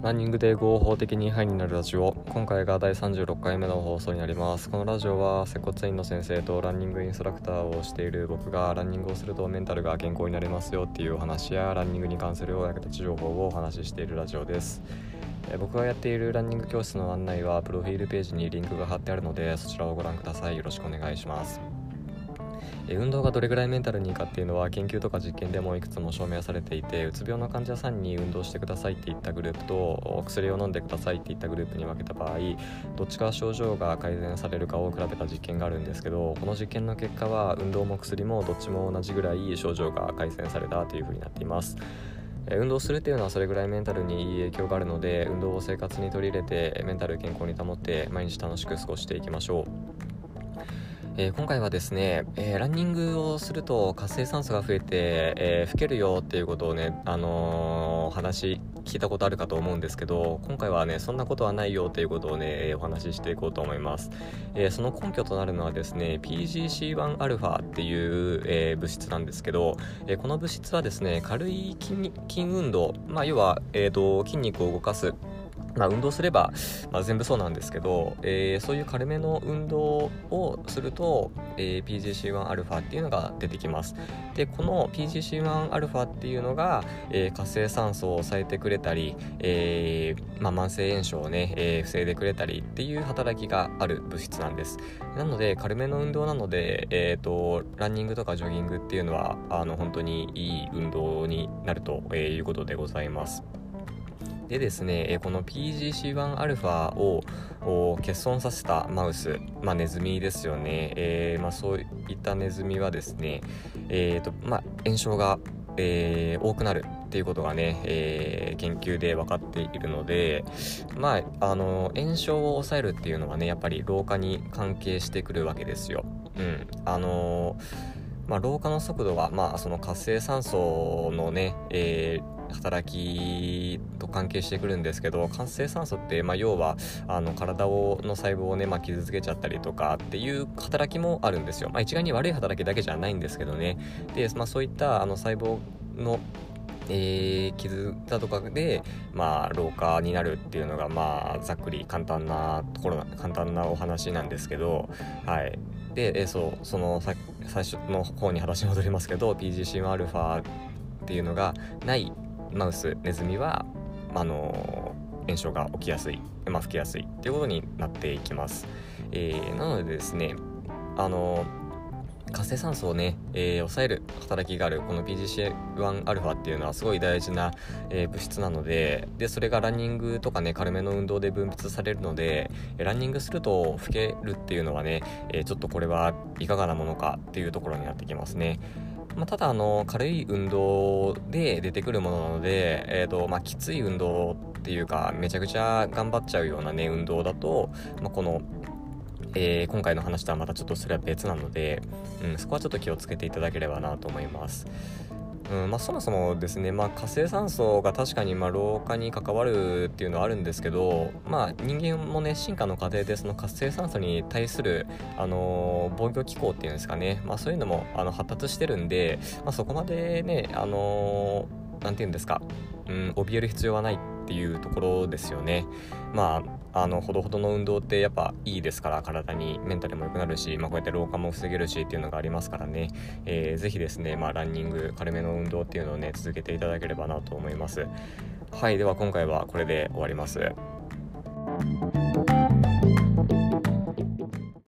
ランニングで合法的にハイになるラジオ。今回が第36回目の放送になります。このラジオは接骨院の先生とランニングインストラクターをしている僕がランニングをするとメンタルが健康になりますよっていうお話やランニングに関するお役立ち情報をお話ししているラジオです。僕がやっているランニング教室の案内はプロフィールページにリンクが貼ってあるのでそちらをご覧ください。よろしくお願いします。運動がどれぐらいメンタルにいいかっていうのは研究とか実験でもいくつも証明されていてうつ病の患者さんに運動してくださいって言ったグループと薬を飲んでくださいって言ったグループに分けた場合どっちか症状が改善されるかを比べた実験があるんですけどこの実験の結果は運動も薬もどっちも同じぐらい症状が改善されたというふうになっています。運動するっていうのはそれぐらいメンタルにいい影響があるので運動を生活に取り入れてメンタル健康に保って毎日楽しく過ごしていきましょう。えー、今回はですね、えー、ランニングをすると活性酸素が増えて、えー、老けるよっていうことをね、あの話聞いたことあるかと思うんですけど今回はねそんなことはないよということをねえお話ししていこうと思います、えその根拠となるのはですね PGC1α っていう、え物質なんですけど、えこの物質はですね軽い筋筋運動、まあ、要は、えーと筋肉を動かすまあ、運動すれば、まあ、全部そうなんですけど、えー、そういう軽めの運動をすると、えー、PGC1α っていうのが出てきます。でこの PGC1α っていうのが、えー、活性酸素を抑えてくれたり、えーまあ、慢性炎症をね、え、防いでくれたりっていう働きがある物質なんです。なので軽めの運動なので、えーと、ランニングとかジョギングっていうのはあの本当にいい運動になるということでございます。でですね、この PGC1α を欠損させたマウス、まあ、ネズミですよね、えー、まあ、そういったネズミはですね、えーとまあ、炎症が、えー、多くなるっていうことがね、えー、研究で分かっているので、まあ、あの炎症を抑えるっていうのはねやっぱり老化に関係してくるわけですよ。うん、あのまあ、老化の速度が、まあ、その活性酸素のね、えー働きと関係してくるんですけど活性酸素って、まあ、要はあの体をの細胞をね、まあ、傷つけちゃったりとかっていう働きもあるんですよ、まあ、一概に悪い働きだけじゃないんですけどね。で、まあ、そういったあの細胞のえー、傷だとかで、まあ、老化になるっていうのが、まあ、ざっくり簡単なところ簡単なお話なんですけど、はい。で、えー、そう、その、最初の方に話戻りますけど、PGC1α っていうのがないマウスネズミはあの炎症が起きやすい、まあ、吹きやすいっていうことになっていきます、えー、なのでですねあの活性酸素をね、えー、抑える働きがあるこの PGC1α っていうのはすごい大事な、えー、物質なのででそれがランニングとかね軽めの運動で分泌されるのでランニングすると老けるっていうのはね、えー、ちょっとこれはいかがなものかっていうところになってきますね。まあ、ただあの軽い運動で出てくるものなので、えーとまあ、きつい運動っていうかめちゃくちゃ頑張っちゃうようなね運動だと、まあ、このえー、今回の話とはまたちょっとそれは別なので、うん、そこはちょっと気をつけていただければなと思います。うんまあ、そもそもですね、まあ、活性酸素が確かにま老化に関わるっていうのはあるんですけど、まあ、人間もね進化の過程でその活性酸素に対する、あのー、防御機構っていうんですかね、まあ、そういうのもあの発達してるんで、まあ、そこまでね、あのー、て言うんですか、うん、怯える必要はないっていうところですよね。まああのほどほどの運動ってやっぱいいですから体にメンタルも良くなるし、まあ、こうやって老化も防げるしっていうのがありますからね、えー、ぜひですね、まあ、ランニング軽めの運動っていうのをね続けていただければなと思います。はいでは今回はこれで終わります。